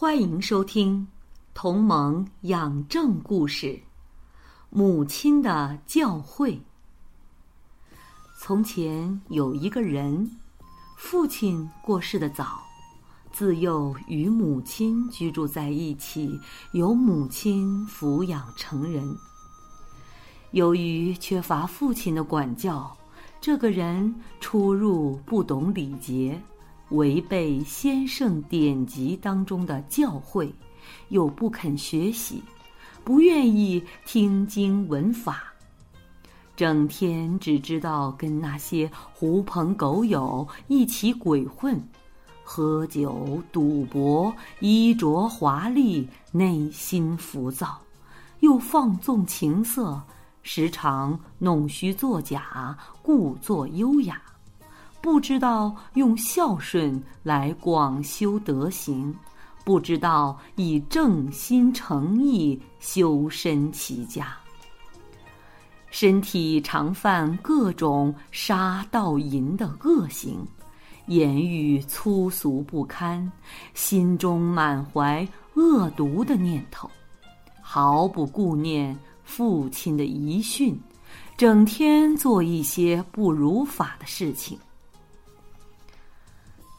欢迎收听《同盟养正故事》，母亲的教诲。从前有一个人，父亲过世的早，自幼与母亲居住在一起，由母亲抚养成人。由于缺乏父亲的管教，这个人出入不懂礼节。违背先圣典籍当中的教诲，又不肯学习，不愿意听经闻法，整天只知道跟那些狐朋狗友一起鬼混，喝酒、赌博、衣着华丽，内心浮躁，又放纵情色，时常弄虚作假，故作优雅。不知道用孝顺来广修德行，不知道以正心诚意修身齐家。身体常犯各种杀盗淫的恶行，言语粗俗不堪，心中满怀恶毒的念头，毫不顾念父亲的遗训，整天做一些不如法的事情。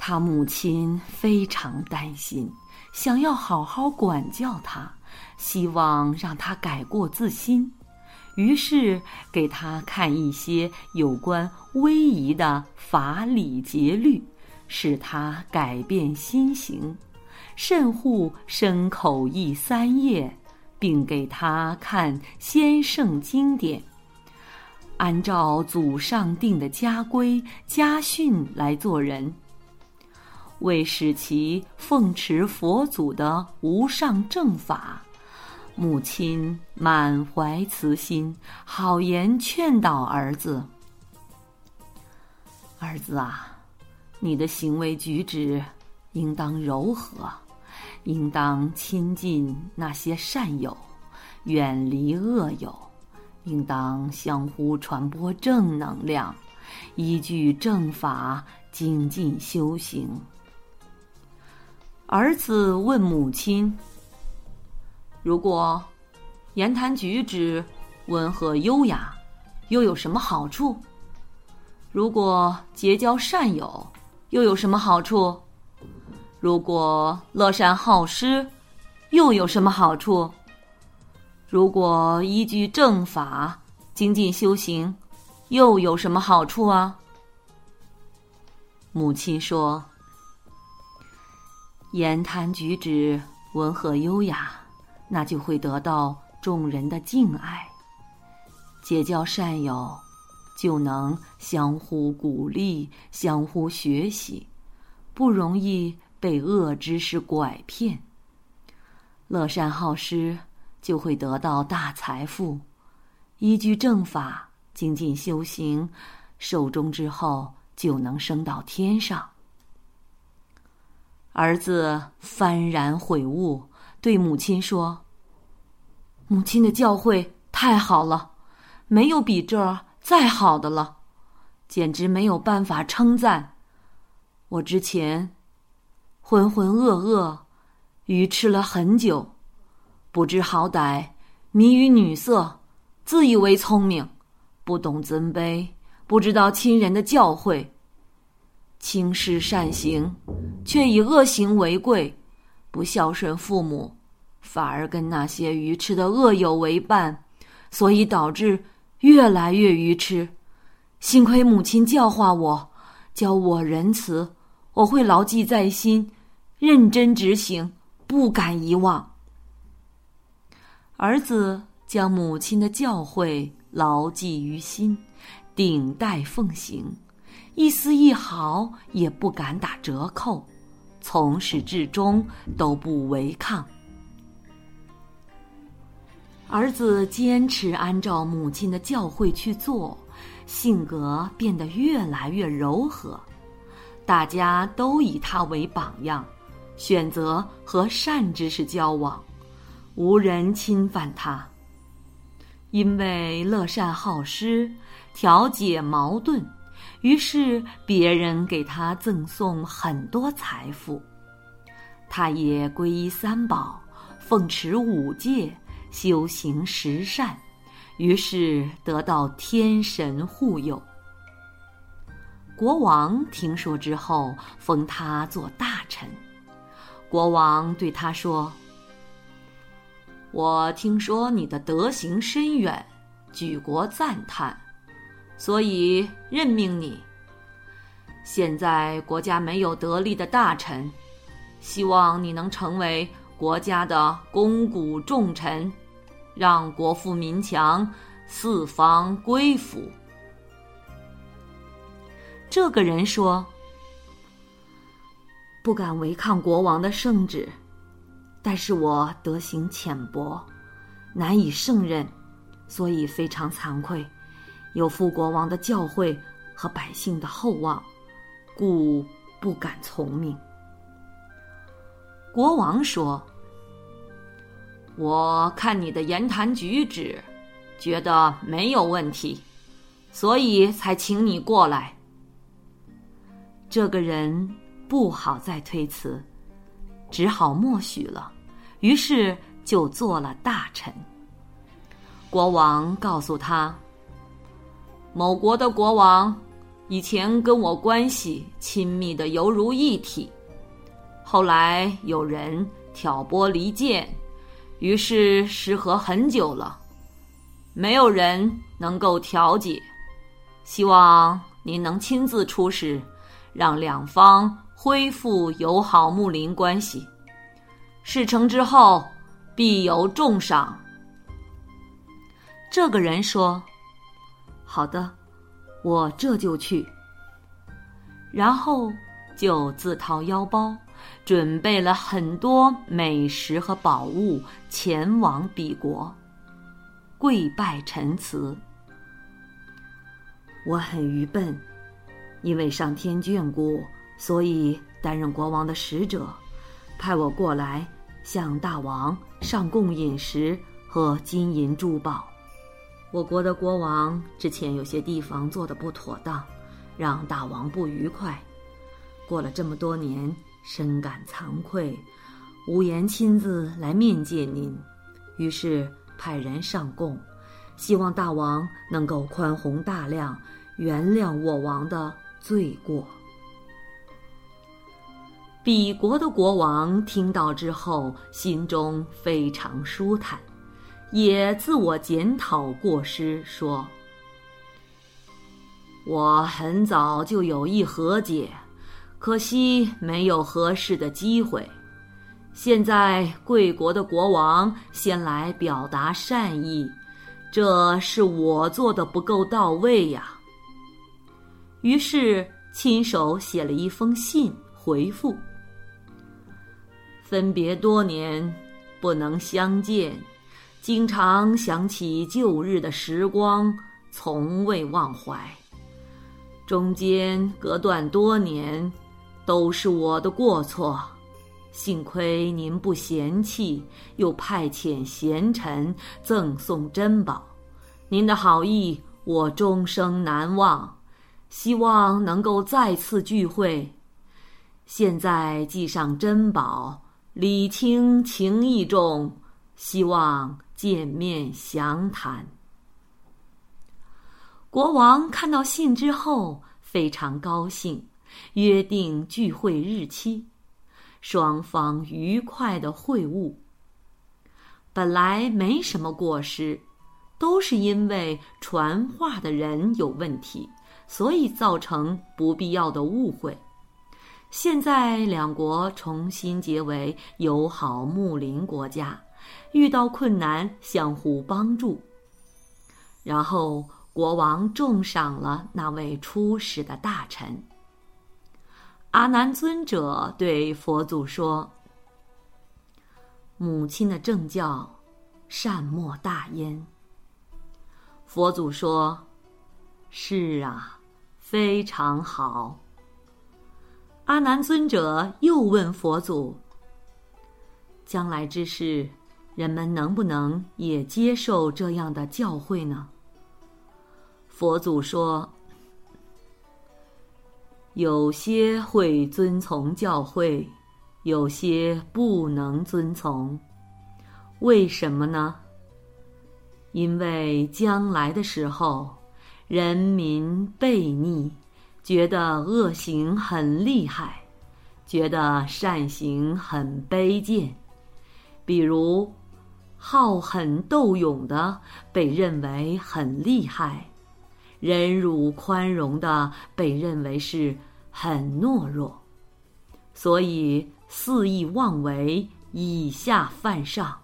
他母亲非常担心，想要好好管教他，希望让他改过自新，于是给他看一些有关威仪的法理节律，使他改变心行，慎护身口意三业，并给他看先圣经典，按照祖上定的家规家训来做人。为使其奉持佛祖的无上正法，母亲满怀慈心，好言劝导儿子：“儿子啊，你的行为举止应当柔和，应当亲近那些善友，远离恶友，应当相互传播正能量，依据正法精进修行。”儿子问母亲：“如果言谈举止温和优雅，又有什么好处？如果结交善友，又有什么好处？如果乐善好施，又有什么好处？如果依据正法精进修行，又有什么好处啊？”母亲说。言谈举止温和优雅，那就会得到众人的敬爱；结交善友，就能相互鼓励、相互学习，不容易被恶知识拐骗；乐善好施，就会得到大财富；依据正法精进修行，寿终之后就能升到天上。儿子幡然悔悟，对母亲说：“母亲的教诲太好了，没有比这儿再好的了，简直没有办法称赞。我之前浑浑噩噩，愚痴了很久，不知好歹，迷于女色，自以为聪明，不懂尊卑，不知道亲人的教诲。”轻视善行，却以恶行为贵；不孝顺父母，反而跟那些愚痴的恶友为伴，所以导致越来越愚痴。幸亏母亲教化我，教我仁慈，我会牢记在心，认真执行，不敢遗忘。儿子将母亲的教诲牢记于心，顶戴奉行。一丝一毫也不敢打折扣，从始至终都不违抗。儿子坚持按照母亲的教诲去做，性格变得越来越柔和，大家都以他为榜样，选择和善知识交往，无人侵犯他。因为乐善好施，调解矛盾，于是别人给他赠送很多财富，他也皈依三宝，奉持五戒。修行十善，于是得到天神护佑。国王听说之后，封他做大臣。国王对他说：“我听说你的德行深远，举国赞叹，所以任命你。现在国家没有得力的大臣，希望你能成为国家的肱骨重臣。”让国富民强，四方归服。这个人说：“不敢违抗国王的圣旨，但是我德行浅薄，难以胜任，所以非常惭愧，有负国王的教诲和百姓的厚望，故不敢从命。”国王说。我看你的言谈举止，觉得没有问题，所以才请你过来。这个人不好再推辞，只好默许了，于是就做了大臣。国王告诉他：“某国的国王以前跟我关系亲密的犹如一体，后来有人挑拨离间。”于是失和很久了，没有人能够调解。希望您能亲自出使，让两方恢复友好睦邻关系。事成之后，必有重赏。这个人说：“好的，我这就去。”然后就自掏腰包。准备了很多美食和宝物，前往彼国，跪拜陈词。我很愚笨，因为上天眷顾，所以担任国王的使者，派我过来向大王上供饮食和金银珠宝。我国的国王之前有些地方做的不妥当，让大王不愉快。过了这么多年。深感惭愧，无颜亲自来面见您，于是派人上贡，希望大王能够宽宏大量，原谅我王的罪过。彼国的国王听到之后，心中非常舒坦，也自我检讨过失，说：“我很早就有意和解。”可惜没有合适的机会。现在贵国的国王先来表达善意，这是我做的不够到位呀。于是亲手写了一封信回复：分别多年，不能相见，经常想起旧日的时光，从未忘怀。中间隔断多年。都是我的过错，幸亏您不嫌弃，又派遣贤臣赠送珍宝，您的好意我终生难忘。希望能够再次聚会，现在寄上珍宝，礼轻情意重，希望见面详谈。国王看到信之后，非常高兴。约定聚会日期，双方愉快的会晤。本来没什么过失，都是因为传话的人有问题，所以造成不必要的误会。现在两国重新结为友好睦邻国家，遇到困难相互帮助。然后国王重赏了那位出使的大臣。阿难尊者对佛祖说：“母亲的正教，善莫大焉。”佛祖说：“是啊，非常好。”阿难尊者又问佛祖：“将来之事，人们能不能也接受这样的教诲呢？”佛祖说。有些会遵从教诲，有些不能遵从，为什么呢？因为将来的时候，人民悖逆，觉得恶行很厉害，觉得善行很卑贱。比如，好狠斗勇的被认为很厉害。忍辱宽容的被认为是很懦弱，所以肆意妄为，以下犯上。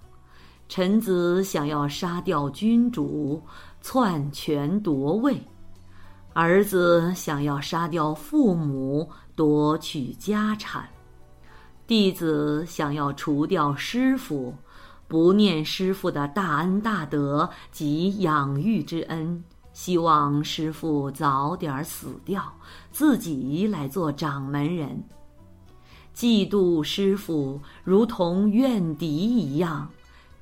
臣子想要杀掉君主，篡权夺位；儿子想要杀掉父母，夺取家产；弟子想要除掉师傅，不念师傅的大恩大德及养育之恩。希望师傅早点死掉，自己来做掌门人。嫉妒师傅如同怨敌一样，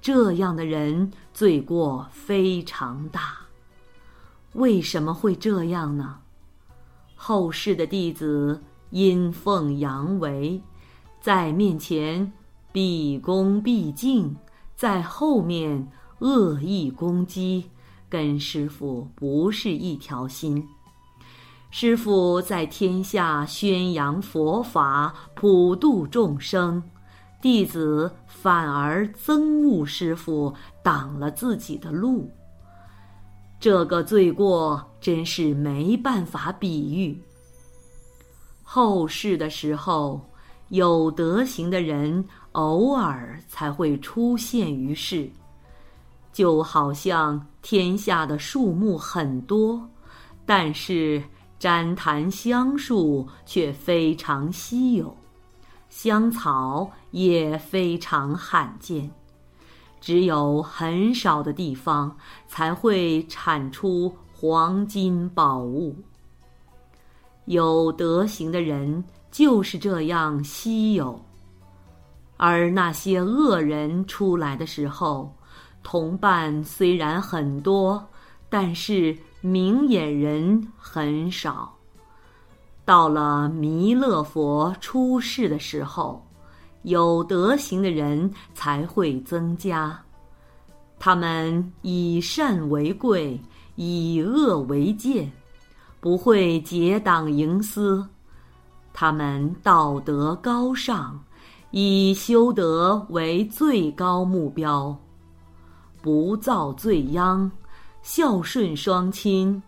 这样的人罪过非常大。为什么会这样呢？后世的弟子阴奉阳违，在面前毕恭毕敬，在后面恶意攻击。跟师傅不是一条心，师傅在天下宣扬佛法，普度众生，弟子反而憎恶师傅，挡了自己的路。这个罪过真是没办法比喻。后世的时候，有德行的人偶尔才会出现于世。就好像天下的树木很多，但是旃檀香树却非常稀有，香草也非常罕见，只有很少的地方才会产出黄金宝物。有德行的人就是这样稀有，而那些恶人出来的时候。同伴虽然很多，但是明眼人很少。到了弥勒佛出世的时候，有德行的人才会增加。他们以善为贵，以恶为贱，不会结党营私。他们道德高尚，以修德为最高目标。不造罪殃，孝顺双亲，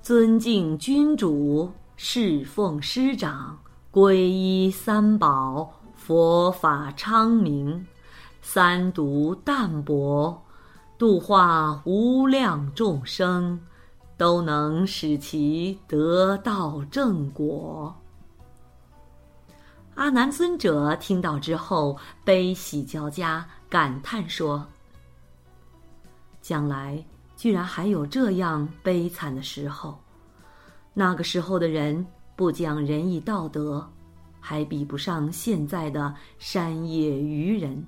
尊敬君主，侍奉师长，皈依三宝，佛法昌明，三毒淡泊，度化无量众生，都能使其得到正果。阿难尊者听到之后，悲喜交加，感叹说。将来居然还有这样悲惨的时候，那个时候的人不讲仁义道德，还比不上现在的山野愚人。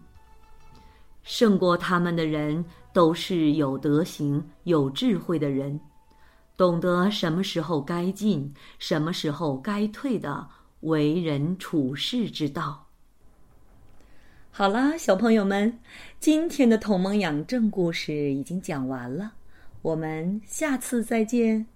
胜过他们的人都是有德行、有智慧的人，懂得什么时候该进，什么时候该退的为人处世之道。好啦，小朋友们，今天的同盟养正故事已经讲完了，我们下次再见。